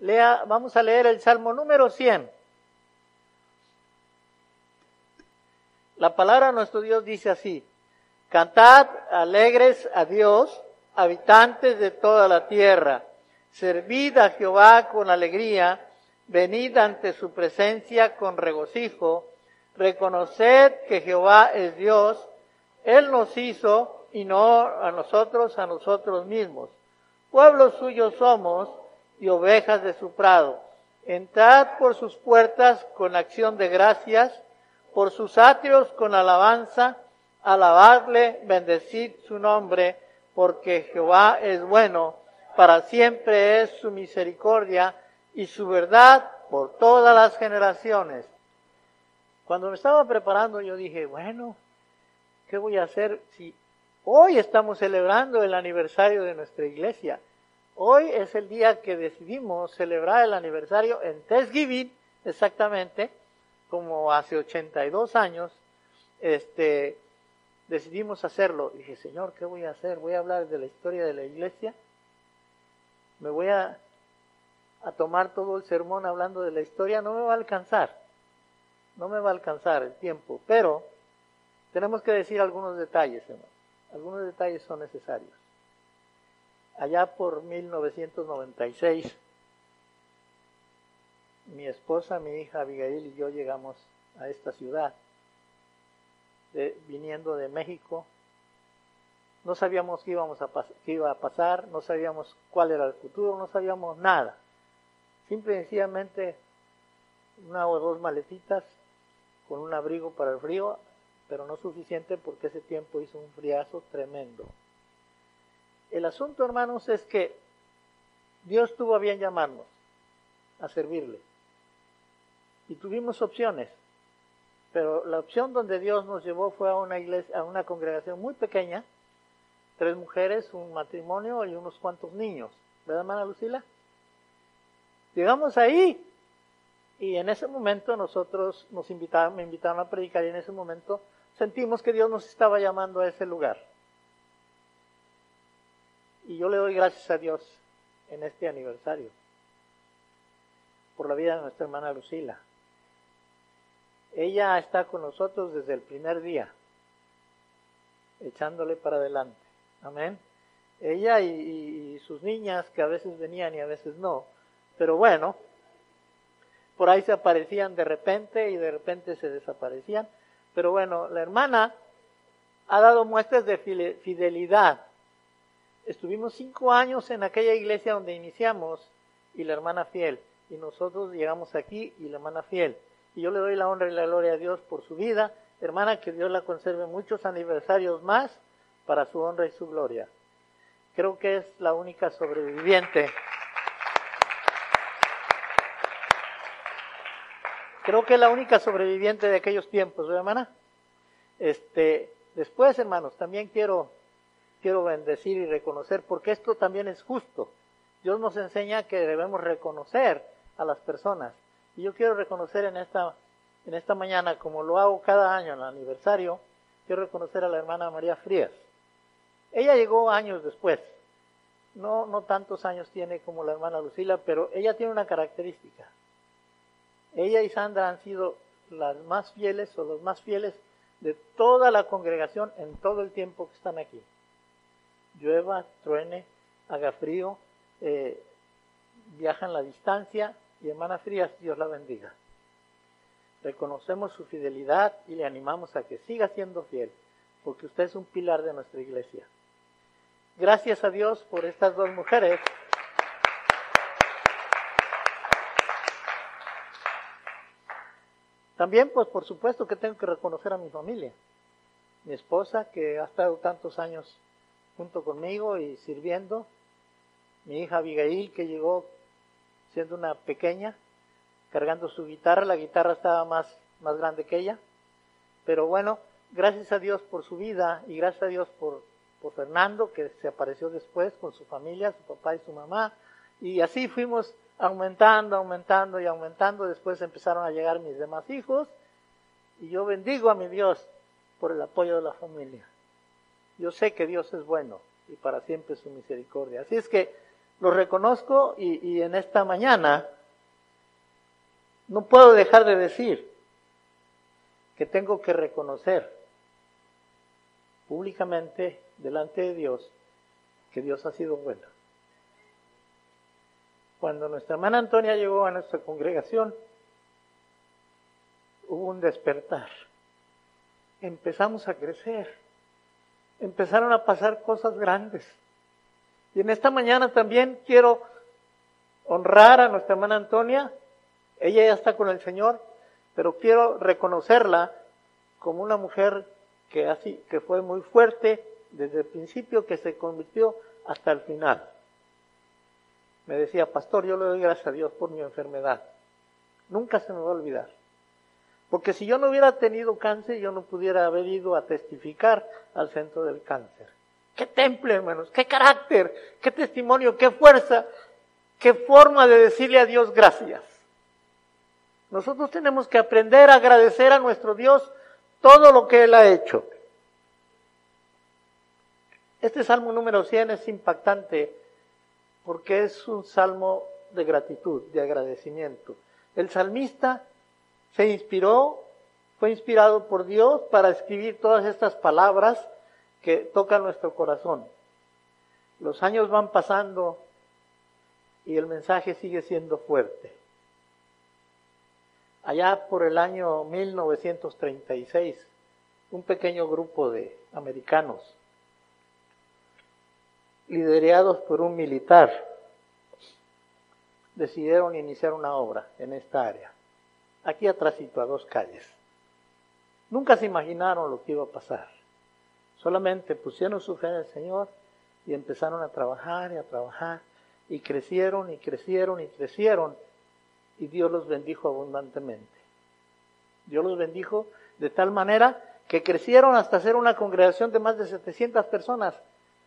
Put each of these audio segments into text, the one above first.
Lea, vamos a leer el Salmo número 100. La palabra nuestro Dios dice así, Cantad alegres a Dios, habitantes de toda la tierra. Servid a Jehová con alegría, venid ante su presencia con regocijo. Reconoced que Jehová es Dios, Él nos hizo y no a nosotros, a nosotros mismos. Pueblo suyo somos y ovejas de su prado. Entrad por sus puertas con acción de gracias, por sus atrios con alabanza, alabadle, bendecid su nombre, porque Jehová es bueno, para siempre es su misericordia y su verdad por todas las generaciones. Cuando me estaba preparando yo dije, bueno, ¿qué voy a hacer si hoy estamos celebrando el aniversario de nuestra iglesia? Hoy es el día que decidimos celebrar el aniversario en Thanksgiving, exactamente, como hace 82 años, este, decidimos hacerlo. Dije, Señor, ¿qué voy a hacer? ¿Voy a hablar de la historia de la iglesia? ¿Me voy a, a tomar todo el sermón hablando de la historia? No me va a alcanzar. No me va a alcanzar el tiempo. Pero tenemos que decir algunos detalles, hermano. Algunos detalles son necesarios. Allá por 1996, mi esposa, mi hija Abigail y yo llegamos a esta ciudad viniendo de México. No sabíamos qué, íbamos a qué iba a pasar, no sabíamos cuál era el futuro, no sabíamos nada. Simple y sencillamente una o dos maletitas con un abrigo para el frío, pero no suficiente porque ese tiempo hizo un friazo tremendo. El asunto, hermanos, es que Dios tuvo a bien llamarnos a servirle. Y tuvimos opciones. Pero la opción donde Dios nos llevó fue a una iglesia, a una congregación muy pequeña, tres mujeres, un matrimonio y unos cuantos niños. ¿Verdad, hermana Lucila? Llegamos ahí y en ese momento nosotros nos invitaron, me invitaron a predicar y en ese momento sentimos que Dios nos estaba llamando a ese lugar. Y yo le doy gracias a Dios en este aniversario por la vida de nuestra hermana Lucila. Ella está con nosotros desde el primer día, echándole para adelante. Amén. Ella y, sus niñas, que a veces venían y a veces no, pero bueno, por ahí se aparecían de repente y de repente se desaparecían. Pero bueno, la hermana ha dado muestras de fidelidad. Estuvimos cinco años en aquella iglesia donde iniciamos y la hermana fiel. Y nosotros llegamos aquí y la hermana fiel. Y yo le doy la honra y la gloria a Dios por su vida. Hermana, que Dios la conserve muchos aniversarios más para su honra y su gloria. Creo que es la única sobreviviente. Creo que es la única sobreviviente de aquellos tiempos, ¿verdad, hermana? Este, después, hermanos, también quiero, quiero bendecir y reconocer, porque esto también es justo. Dios nos enseña que debemos reconocer a las personas. Y yo quiero reconocer en esta, en esta mañana, como lo hago cada año en el aniversario, quiero reconocer a la hermana María Frías. Ella llegó años después. No, no tantos años tiene como la hermana Lucila, pero ella tiene una característica. Ella y Sandra han sido las más fieles o los más fieles de toda la congregación en todo el tiempo que están aquí. Llueva, truene, haga frío, eh, viajan la distancia, y hermana Frías, Dios la bendiga. Reconocemos su fidelidad y le animamos a que siga siendo fiel, porque usted es un pilar de nuestra iglesia. Gracias a Dios por estas dos mujeres. También, pues por supuesto que tengo que reconocer a mi familia. Mi esposa, que ha estado tantos años junto conmigo y sirviendo. Mi hija Abigail, que llegó siendo una pequeña, cargando su guitarra. La guitarra estaba más, más grande que ella. Pero bueno, gracias a Dios por su vida y gracias a Dios por, por Fernando, que se apareció después con su familia, su papá y su mamá. Y así fuimos aumentando, aumentando y aumentando. Después empezaron a llegar mis demás hijos. Y yo bendigo a mi Dios por el apoyo de la familia. Yo sé que Dios es bueno y para siempre su misericordia. Así es que Lo reconozco y, en esta mañana no puedo dejar de decir que tengo que reconocer públicamente delante de Dios que Dios ha sido bueno. Cuando nuestra hermana Antonia llegó a nuestra congregación, hubo un despertar. Empezamos a crecer. Empezaron a pasar cosas grandes. Y en esta mañana también quiero honrar a nuestra hermana Antonia. Ella ya está con el Señor, pero quiero reconocerla como una mujer que, así, que fue muy fuerte desde el principio, que se convirtió hasta el final. Me decía, pastor, yo le doy gracias a Dios por mi enfermedad. Nunca se me va a olvidar. Porque si yo no hubiera tenido cáncer, yo no pudiera haber ido a testificar al centro del cáncer. Qué temple, hermanos, qué carácter, qué testimonio, qué fuerza, qué forma de decirle a Dios gracias. Nosotros tenemos que aprender a agradecer a nuestro Dios todo lo que Él ha hecho. Este salmo número 100 es impactante porque es un salmo de gratitud, de agradecimiento. El salmista se inspiró, fue inspirado por Dios para escribir todas estas palabras que tocan nuestro corazón. Los años van pasando y el mensaje sigue siendo fuerte. Allá por el año 1936, un pequeño grupo de americanos, liderados por un militar, decidieron iniciar una obra en esta área aquí atrásito a dos calles. Nunca se imaginaron lo que iba a pasar. Solamente pusieron su fe en el Señor y empezaron a trabajar y a trabajar y crecieron y crecieron y crecieron y Dios los bendijo abundantemente. Dios los bendijo de tal manera que crecieron hasta ser una congregación de más de 700 personas.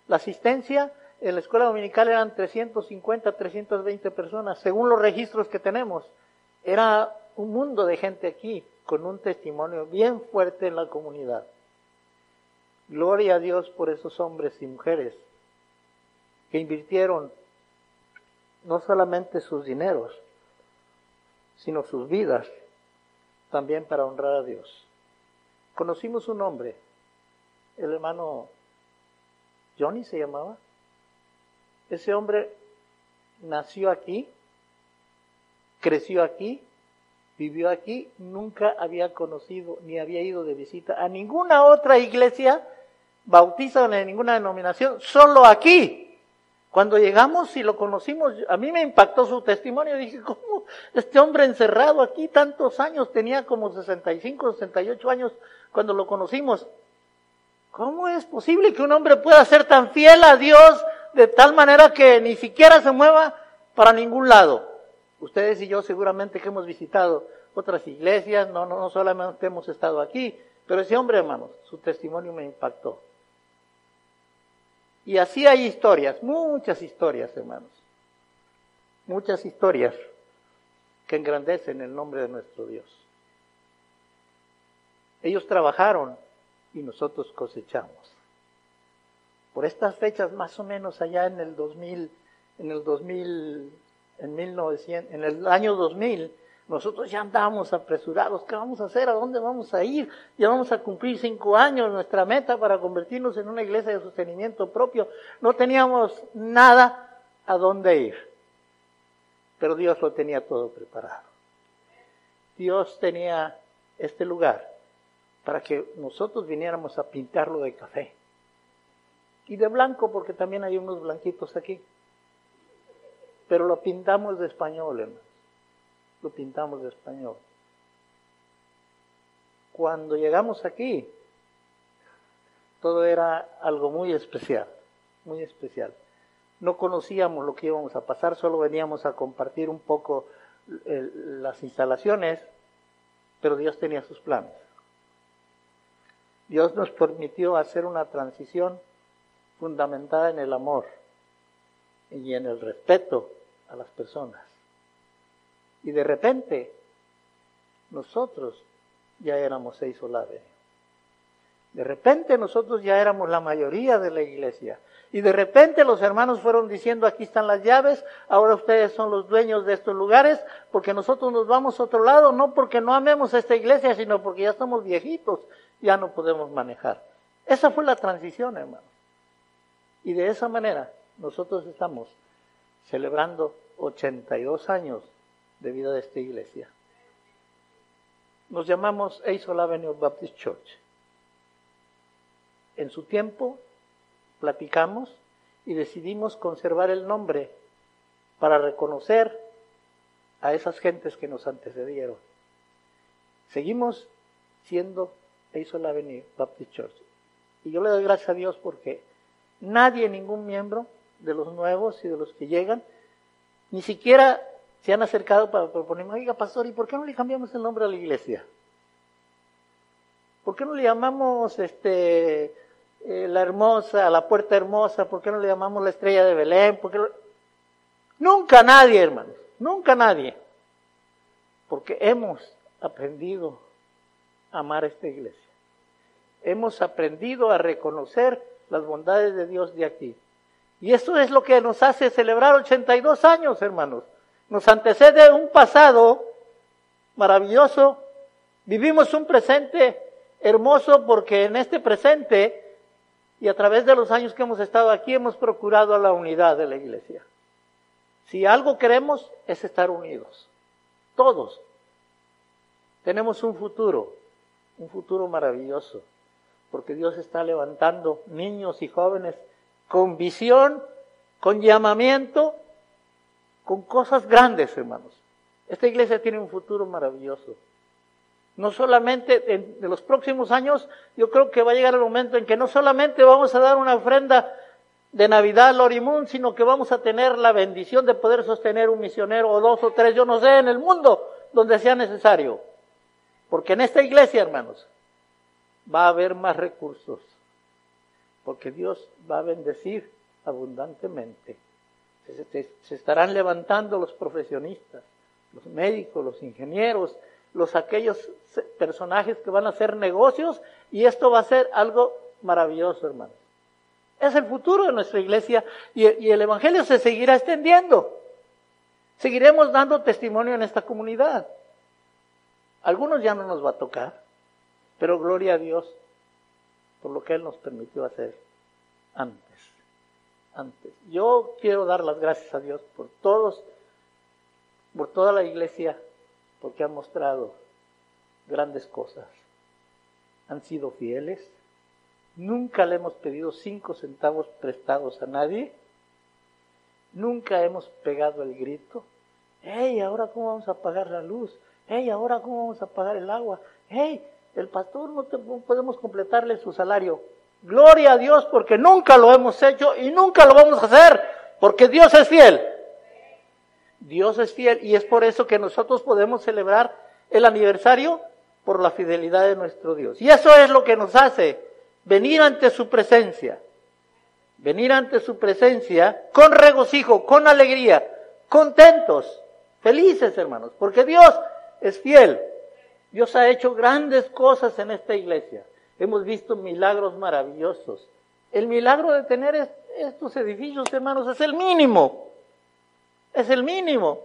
La asistencia en la escuela dominical eran 350, 320 personas, según los registros que tenemos. Era un mundo de gente aquí con un testimonio bien fuerte en la comunidad. Gloria a Dios por esos hombres y mujeres que invirtieron no solamente sus dineros, sino sus vidas también para honrar a Dios. Conocimos un hombre, el hermano Johnny se llamaba. Ese hombre nació aquí, creció aquí, vivió aquí, nunca había conocido ni había ido de visita a ninguna otra iglesia bautizada en ninguna denominación, solo aquí. Cuando llegamos y lo conocimos, a mí me impactó su testimonio. Dije, ¿cómo este hombre encerrado aquí tantos años? Tenía como 65, 68 años cuando lo conocimos. ¿Cómo es posible que un hombre pueda ser tan fiel a Dios de tal manera que ni siquiera se mueva para ningún lado? Ustedes y yo seguramente que hemos visitado otras iglesias, no, no, no solamente hemos estado aquí, pero ese hombre, hermanos, su testimonio me impactó. Y así hay historias, muchas historias, hermanos. Muchas historias que engrandecen el nombre de nuestro Dios. Ellos trabajaron y nosotros cosechamos. Por estas fechas, más o menos allá en el 2000, en el 2000 en, 1900, en el año 2000, nosotros ya andábamos apresurados. ¿Qué vamos a hacer? ¿A dónde vamos a ir? Ya vamos a cumplir cinco años nuestra meta para convertirnos en una iglesia de sostenimiento propio. No teníamos nada a dónde ir. Pero Dios lo tenía todo preparado. Dios tenía este lugar para que nosotros viniéramos a pintarlo de café. Y de blanco, porque también hay unos blanquitos aquí pero lo pintamos de español. Lo pintamos de español. Cuando llegamos aquí, todo era algo muy especial, muy especial. No conocíamos lo que íbamos a pasar, solo veníamos a compartir un poco las instalaciones, pero Dios tenía sus planes. Dios nos permitió hacer una transición fundamentada en el amor y en el respeto a las personas. Y de repente, nosotros ya éramos seis solares. De repente nosotros ya éramos la mayoría de la iglesia. Y de repente los hermanos fueron diciendo, aquí están las llaves, ahora ustedes son los dueños de estos lugares, porque nosotros nos vamos a otro lado, no porque no amemos esta iglesia, sino porque ya estamos viejitos, ya no podemos manejar. Esa fue la transición, hermanos. Y de esa manera nosotros estamos celebrando 82 años de vida de esta iglesia. Nos llamamos Eisol Avenue Baptist Church. En su tiempo platicamos y decidimos conservar el nombre para reconocer a esas gentes que nos antecedieron. Seguimos siendo Eisol Avenue Baptist Church. Y yo le doy gracias a Dios porque nadie, ningún miembro de los nuevos y de los que llegan, ni siquiera se han acercado para proponerme, oiga, pastor, ¿y por qué no le cambiamos el nombre a la iglesia? ¿Por qué no le llamamos este, eh, la hermosa, la puerta hermosa? ¿Por qué no le llamamos la estrella de Belén? ¿Por qué Nunca nadie, hermanos, nunca nadie. Porque hemos aprendido a amar esta iglesia. Hemos aprendido a reconocer las bondades de Dios de aquí. Y esto es lo que nos hace celebrar 82 años, hermanos. Nos antecede un pasado maravilloso. Vivimos un presente hermoso porque en este presente y a través de los años que hemos estado aquí hemos procurado la unidad de la iglesia. Si algo queremos es estar unidos. Todos. Tenemos un futuro, un futuro maravilloso, porque Dios está levantando niños y jóvenes con visión, con llamamiento, con cosas grandes, hermanos. Esta iglesia tiene un futuro maravilloso. No solamente en, los próximos años, yo creo que va a llegar el momento en que no solamente vamos a dar una ofrenda de Navidad al Lorimun, sino que vamos a tener la bendición de poder sostener un misionero o dos o tres, yo no sé, en el mundo donde sea necesario. Porque en esta iglesia, hermanos, va a haber más recursos porque Dios va a bendecir abundantemente. Se, estarán levantando los profesionistas, los médicos, los ingenieros, los aquellos personajes que van a hacer negocios y esto va a ser algo maravilloso, hermanos. Es el futuro de nuestra iglesia y, y el Evangelio se seguirá extendiendo. Seguiremos dando testimonio en esta comunidad. Algunos ya no nos va a tocar, pero gloria a Dios por lo que Él nos permitió hacer antes. Antes. Yo quiero dar las gracias a Dios por todos, por toda la iglesia, porque han mostrado grandes cosas. Han sido fieles. Nunca le hemos pedido cinco centavos prestados a nadie. Nunca hemos pegado el grito. ¡Hey, ahora cómo vamos a pagar la luz! ¡Hey, ahora cómo vamos a pagar el agua! ¡Hey, el pastor no, podemos completarle su salario. Gloria a Dios porque nunca lo hemos hecho y nunca lo vamos a hacer porque Dios es fiel. Dios es fiel y es por eso que nosotros podemos celebrar el aniversario por la fidelidad de nuestro Dios. Y eso es lo que nos hace venir ante su presencia. Venir ante su presencia con regocijo, con alegría, contentos, felices hermanos, porque Dios es fiel. Dios ha hecho grandes cosas en esta iglesia. Hemos visto milagros maravillosos. El milagro de tener estos edificios, hermanos, es el mínimo. Es el mínimo.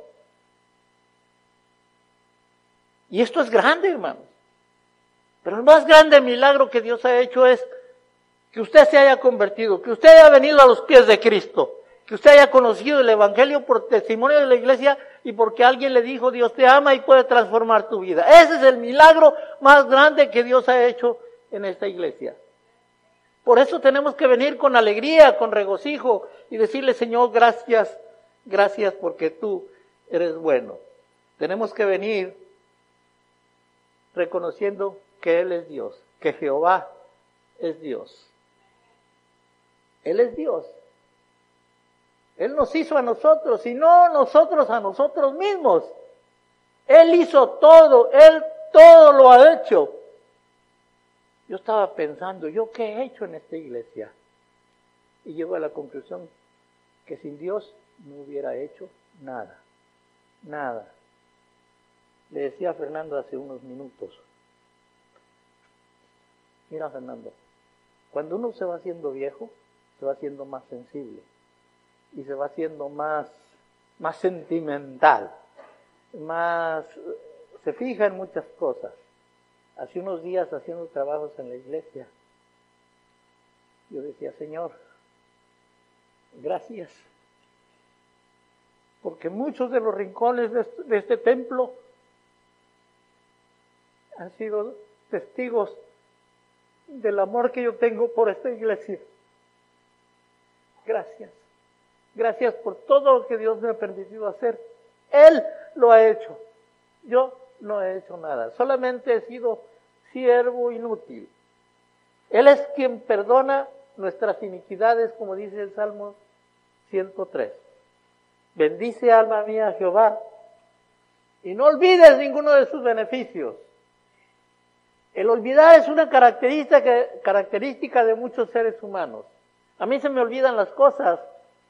Y esto es grande, hermanos. Pero el más grande milagro que Dios ha hecho es que usted se haya convertido, que usted haya venido a los pies de Cristo, que usted haya conocido el Evangelio por testimonio de la iglesia y porque alguien le dijo Dios te ama y puede transformar tu vida. Ese es el milagro más grande que Dios ha hecho en esta iglesia. Por eso tenemos que venir con alegría, con regocijo y decirle Señor gracias, gracias porque tú eres bueno. Tenemos que venir reconociendo que Él es Dios, que Jehová es Dios. Él es Dios. Él nos hizo a nosotros y no nosotros a nosotros mismos. Él hizo todo, Él todo lo ha hecho. Yo estaba pensando, ¿yo qué he hecho en esta iglesia? Y llego a la conclusión que sin Dios no hubiera hecho nada, nada. Le decía a Fernando hace unos minutos, mira Fernando, cuando uno se va haciendo viejo, se va haciendo más sensible y se va haciendo más, más sentimental, más, se fija en muchas cosas. Hace unos días haciendo trabajos en la iglesia, yo decía, Señor, gracias, porque muchos de los rincones de este, de este templo han sido testigos del amor que yo tengo por esta iglesia. Gracias. Gracias por todo lo que Dios me ha permitido hacer. Él lo ha hecho. Yo no he hecho nada. Solamente he sido siervo inútil. Él es quien perdona nuestras iniquidades, como dice el Salmo 103. Bendice alma mía Jehová y no olvides ninguno de sus beneficios. El olvidar es una característica, característica de muchos seres humanos. A mí se me olvidan las cosas,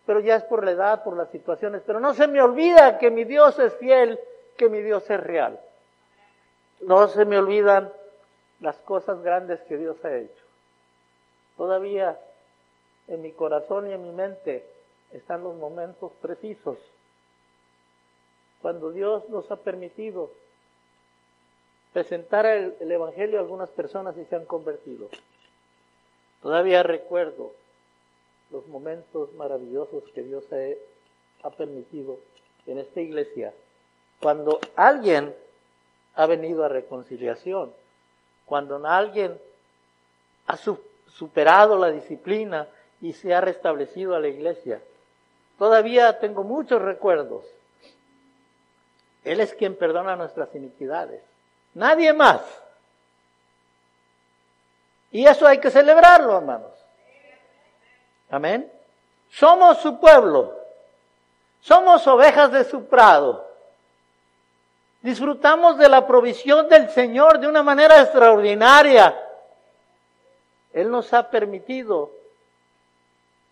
pero ya es por la edad, por las situaciones, pero no se me olvida que mi Dios es fiel, que mi Dios es real. No se me olvidan las cosas grandes que Dios ha hecho. Todavía en mi corazón y en mi mente están los momentos precisos cuando Dios nos ha permitido presentar el, Evangelio a algunas personas y se han convertido. Todavía recuerdo los momentos maravillosos que Dios ha, permitido en esta iglesia, cuando alguien ha venido a reconciliación, cuando alguien ha superado la disciplina y se ha restablecido a la iglesia. Todavía tengo muchos recuerdos. Él es quien perdona nuestras iniquidades. Nadie más. Y eso hay que celebrarlo, hermanos. Amén. Somos su pueblo. Somos ovejas de su prado. Disfrutamos de la provisión del Señor de una manera extraordinaria. Él nos ha permitido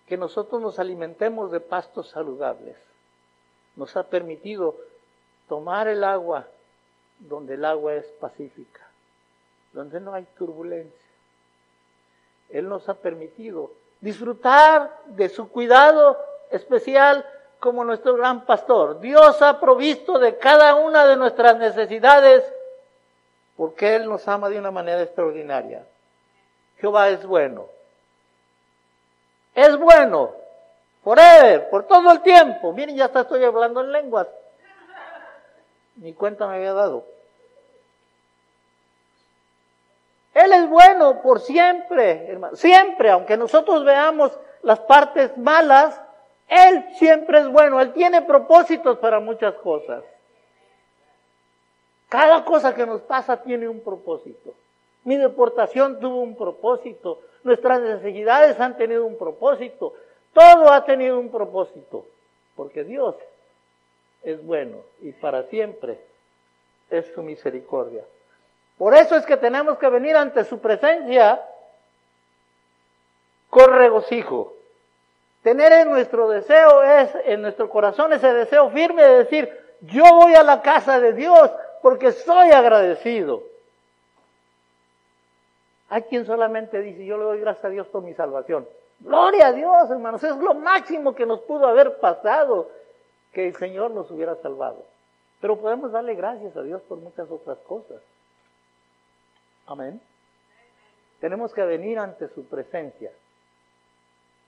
que nosotros nos alimentemos de pastos saludables. Nos ha permitido tomar el agua donde el agua es pacífica, donde no hay turbulencia. Él nos ha permitido disfrutar de su cuidado especial como nuestro gran pastor. Dios ha provisto de cada una de nuestras necesidades porque Él nos ama de una manera extraordinaria. Jehová es bueno. Es bueno. Forever, por todo el tiempo. Miren, ya estoy hablando en lenguas ni cuenta me había dado. Él es por siempre, hermano. Siempre, aunque nosotros veamos las partes malas, Él siempre es bueno. Él tiene propósitos para muchas cosas. Cada cosa que nos pasa tiene un propósito. Mi deportación tuvo un propósito. Nuestras necesidades han tenido un propósito. Todo ha tenido un propósito. Porque Dios es bueno y para siempre es su misericordia. Por eso es que tenemos que venir ante su presencia con regocijo. Tener en nuestro deseo es, en nuestro corazón ese deseo firme de decir, yo voy a la casa de Dios porque soy agradecido. Hay quien solamente dice, yo le doy gracias a Dios por mi salvación. Gloria a Dios, hermanos, es lo máximo que nos pudo haber pasado que el Señor nos hubiera salvado. Pero podemos darle gracias a Dios por muchas otras cosas. Amén. Tenemos que venir ante su presencia.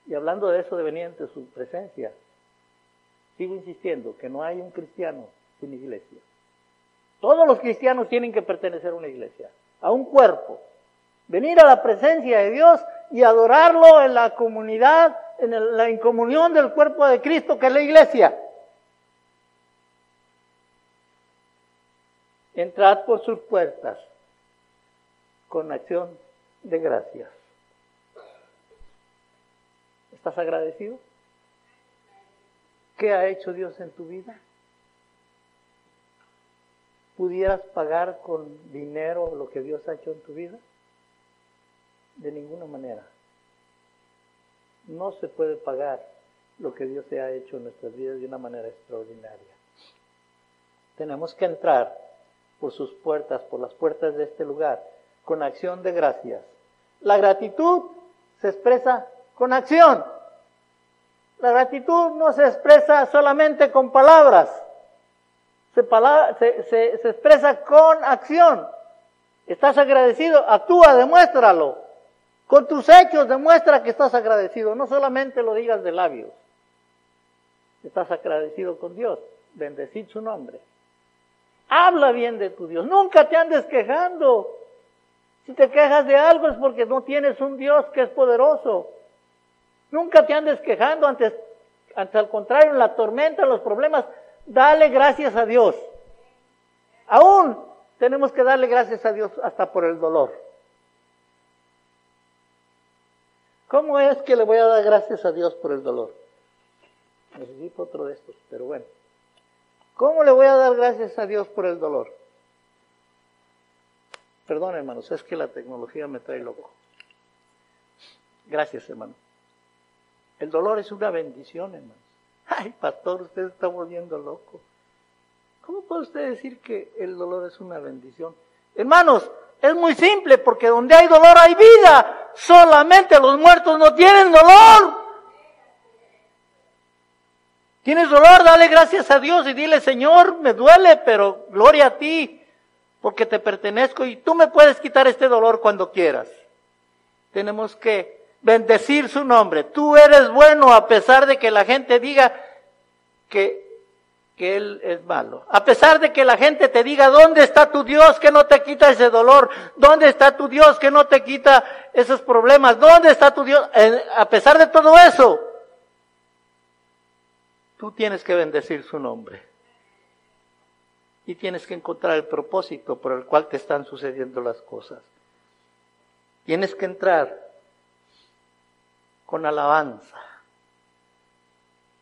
Y hablando de eso de venir ante su presencia, sigo insistiendo que no hay un cristiano sin iglesia. Todos los cristianos tienen que pertenecer a una iglesia, a un cuerpo. Venir a la presencia de Dios y adorarlo en la comunidad, en la incomunión del cuerpo de Cristo, que es la iglesia. Entrad por sus puertas con acción de gracias. ¿Estás agradecido? ¿Qué ha hecho Dios en tu vida? ¿Pudieras pagar con dinero lo que Dios ha hecho en tu vida? De ninguna manera. No se puede pagar lo que Dios ha hecho en nuestras vidas de una manera extraordinaria. Tenemos que entrar por sus puertas, por las puertas de este lugar, con acción de gracias. La gratitud se expresa con acción. La gratitud no se expresa solamente con palabras, se, se, expresa con acción. Estás agradecido, actúa, demuéstralo. Con tus hechos demuestra que estás agradecido, no solamente lo digas de labios. Estás agradecido con Dios, bendecid su nombre. Habla bien de tu Dios, nunca te andes quejando. Si te quejas de algo es porque no tienes un Dios que es poderoso. Nunca te andes quejando, antes, antes al contrario, en la tormenta, en los problemas, dale gracias a Dios. Aún tenemos que darle gracias a Dios hasta por el dolor. ¿Cómo es que le voy a dar gracias a Dios por el dolor? Necesito otro de estos, pero bueno. ¿Cómo le voy a dar gracias a Dios por el dolor? Perdón, hermanos, es que la tecnología me trae loco. Gracias, hermano. El dolor es una bendición, hermanos. Ay, pastor, usted está volviendo loco. ¿Cómo puede usted decir que el dolor es una bendición? Hermanos, es muy simple, porque donde hay dolor hay vida. Solamente los muertos no tienen dolor. Tienes dolor, dale gracias a Dios y dile, Señor, me duele, pero gloria a ti, porque te pertenezco y tú me puedes quitar este dolor cuando quieras. Tenemos que bendecir su nombre. Tú eres bueno a pesar de que la gente diga que, que Él es malo. A pesar de que la gente te diga, ¿dónde está tu Dios que no te quita ese dolor? ¿Dónde está tu Dios que no te quita esos problemas? ¿Dónde está tu Dios? A pesar de todo eso, tú tienes que bendecir su nombre. Y tienes que encontrar el propósito por el cual te están sucediendo las cosas. Tienes que entrar con alabanza.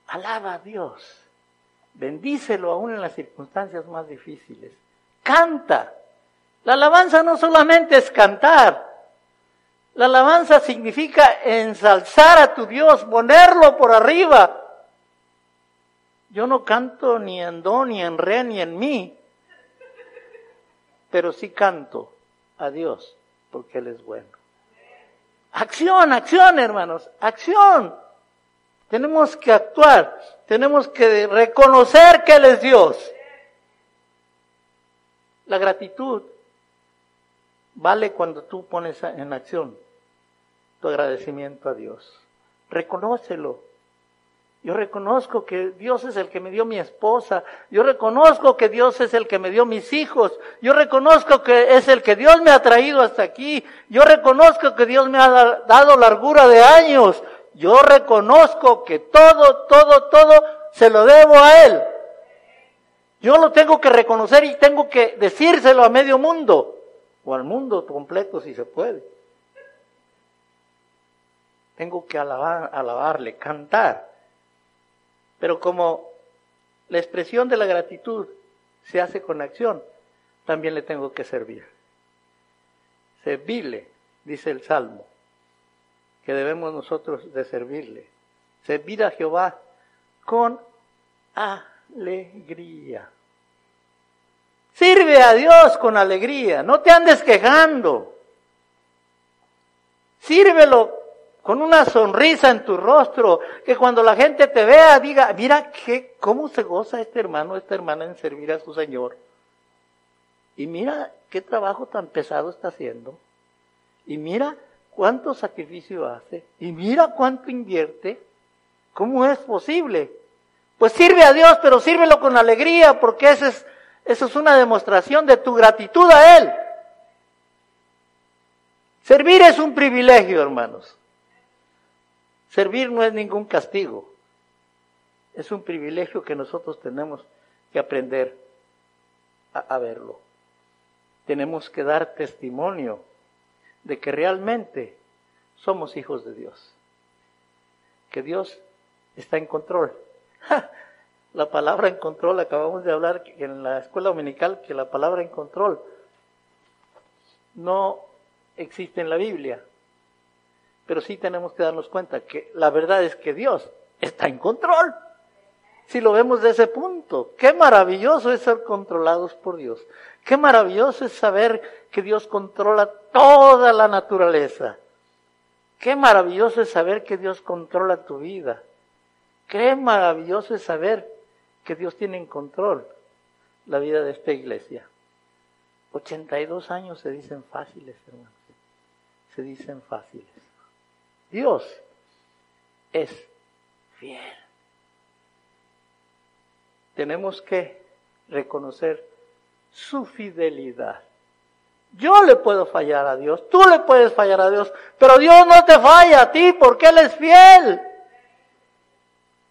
Alaba a Dios. Bendícelo aún en las circunstancias más difíciles. Canta. La alabanza no solamente es cantar. La alabanza significa ensalzar a tu Dios, ponerlo por arriba. Yo no canto ni en do, ni en re, ni en mi, pero sí canto a Dios porque Él es bueno. Acción, acción, hermanos, acción. Tenemos que actuar, tenemos que reconocer que Él es Dios. La gratitud vale cuando tú pones en acción tu agradecimiento a Dios. Reconócelo. Yo reconozco que Dios es el que me dio mi esposa. Yo reconozco que Dios es el que me dio mis hijos. Yo reconozco que es el que Dios me ha traído hasta aquí. Yo reconozco que Dios me ha dado largura de años. Yo reconozco que todo, todo, todo se lo debo a Él. Yo lo tengo que reconocer y tengo que decírselo a medio mundo. O al mundo completo si se puede. Tengo que alabar, alabarle, cantar. Pero como la expresión de la gratitud se hace con acción, también le tengo que servir. Servirle, dice el Salmo, que debemos nosotros de servirle. Servir a Jehová con alegría. Sirve a Dios con alegría, no te andes quejando. Sírvelo con una sonrisa en tu rostro, que cuando la gente te vea diga, mira que, cómo se goza este hermano, esta hermana en servir a su Señor. Y mira qué trabajo tan pesado está haciendo. Y mira cuánto sacrificio hace. Y mira cuánto invierte. ¿Cómo es posible? Pues sirve a Dios, pero sírvelo con alegría, porque eso es, eso es una demostración de tu gratitud a Él. Servir es un privilegio, hermanos. Servir no es ningún castigo. Es un privilegio que nosotros tenemos que aprender a, verlo. Tenemos que dar testimonio de que realmente somos hijos de Dios. Que Dios está en control. La palabra en control, acabamos de hablar en la escuela dominical que la palabra en control no existe en la Biblia. Pero sí tenemos que darnos cuenta que la verdad es que Dios está en control. Si lo vemos de ese punto, qué maravilloso es ser controlados por Dios. Qué maravilloso es saber que Dios controla toda la naturaleza. Qué maravilloso es saber que Dios controla tu vida. Qué maravilloso es saber que Dios tiene en control la vida de esta iglesia. 82 años se dicen fáciles, hermanos. Se dicen fáciles. Dios es fiel. Tenemos que reconocer su fidelidad. Yo le puedo fallar a Dios, tú le puedes fallar a Dios, pero Dios no te falla a ti porque Él es fiel.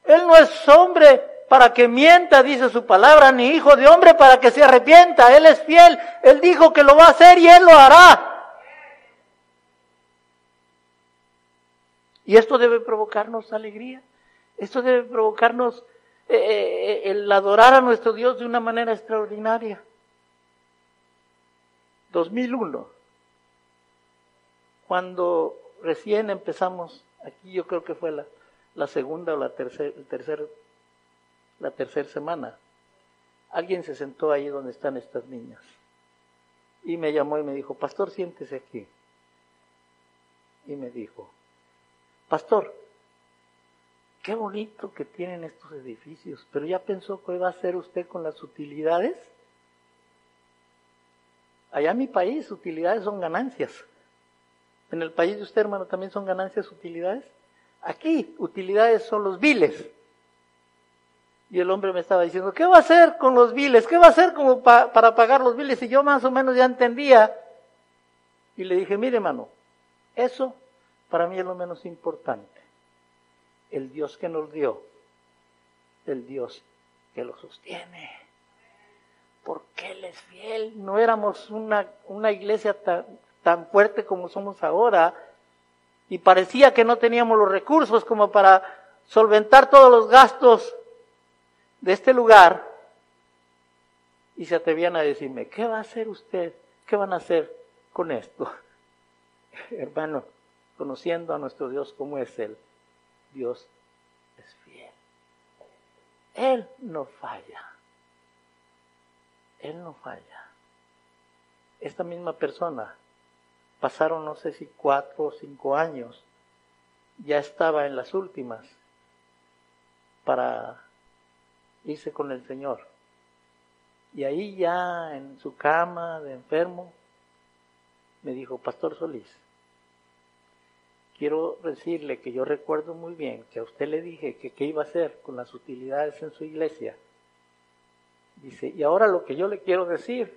Él no es hombre para que mienta, dice su palabra, ni hijo de hombre para que se arrepienta. Él es fiel. Él dijo que lo va a hacer y Él lo hará. Y esto debe provocarnos alegría. Esto debe provocarnos eh, eh, el adorar a nuestro Dios de una manera extraordinaria. 2001, cuando recién empezamos, aquí yo creo que fue la, la segunda o la tercera tercer, la tercera semana, alguien se sentó ahí donde están estas niñas y me llamó y me dijo, pastor, siéntese aquí. Y me dijo, pastor, qué bonito que tienen estos edificios, pero ya pensó qué va a hacer usted con las utilidades. Allá en mi país, utilidades son ganancias. En el país de usted, hermano, también son ganancias, utilidades. Aquí, utilidades son los biles. Y el hombre me estaba diciendo, ¿qué va a hacer con los biles? ¿Qué va a hacer como para pagar los biles? Y yo más o menos ya entendía. Y le dije, mire, hermano, eso para mí es lo menos importante. El Dios que nos dio, el Dios que lo sostiene porque Él es fiel. No éramos una, una iglesia tan, tan fuerte como somos ahora y parecía que no teníamos los recursos como para solventar todos los gastos de este lugar. Y se atrevían a decirme, ¿qué va a hacer usted? ¿Qué van a hacer con esto? Hermano, conociendo a nuestro Dios como es Él, Dios es fiel. Él no falla. Él no falla. Esta misma persona, pasaron no sé si cuatro o cinco años, ya estaba en las últimas para irse con el Señor. Y ahí ya en su cama de enfermo, me dijo, Pastor Solís, quiero decirle que yo recuerdo muy bien que a usted le dije que qué iba a hacer con las utilidades en su iglesia Dice, y ahora lo que yo le quiero decir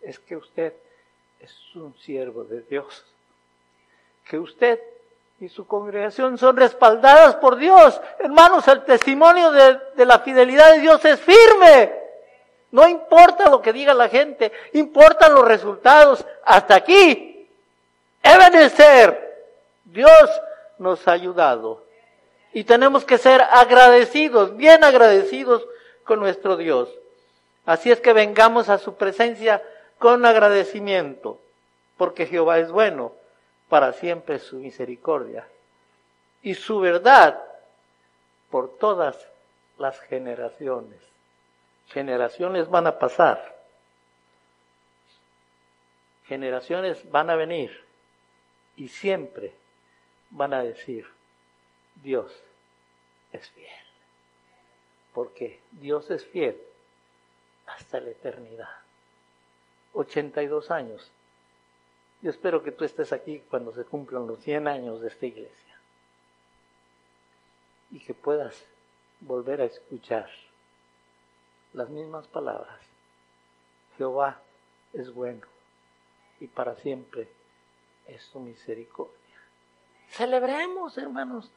es que usted es un siervo de Dios. Que usted y su congregación son respaldadas por Dios. Hermanos, el testimonio de, la fidelidad de Dios es firme. No importa lo que diga la gente, importan los resultados. Hasta aquí, Ebenezer, Dios nos ha ayudado. Y tenemos que ser agradecidos, bien agradecidos con nuestro Dios. Así es que vengamos a su presencia con agradecimiento, porque Jehová es bueno, para siempre su misericordia y su verdad por todas las generaciones. Generaciones van a pasar, generaciones van a venir y siempre van a decir, Dios es fiel, porque Dios es fiel hasta la eternidad. 82 años. Yo espero que tú estés aquí cuando se cumplan los 100 años de esta iglesia. Y que puedas volver a escuchar las mismas palabras. Jehová es bueno y para siempre es su misericordia. Celebremos, hermanos,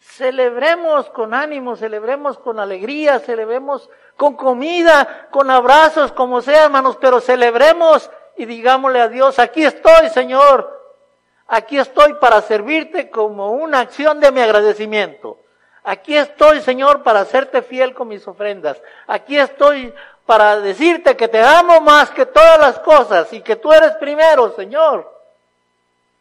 Celebremos con ánimo, celebremos con alegría, celebremos con comida, con abrazos, como sea, hermanos, pero celebremos y digámosle a Dios, aquí estoy, Señor, aquí estoy para servirte como una acción de mi agradecimiento. Aquí estoy, Señor, para hacerte fiel con mis ofrendas. Aquí estoy para decirte que te amo más que todas las cosas y que tú eres primero, Señor.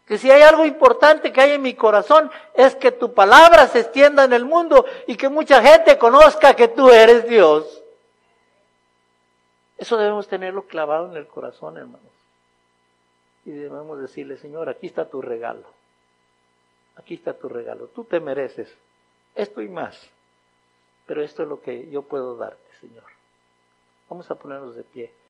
Que si hay algo importante que hay en mi corazón es que tu palabra se extienda en el mundo y que mucha gente conozca que tú eres Dios. Eso debemos tenerlo clavado en el corazón, hermanos. Y debemos decirle, Señor, aquí está tu regalo. Aquí está tu regalo. Tú te mereces esto y más. pero esto es lo que yo puedo darte, Señor. Vamos a ponernos de pie.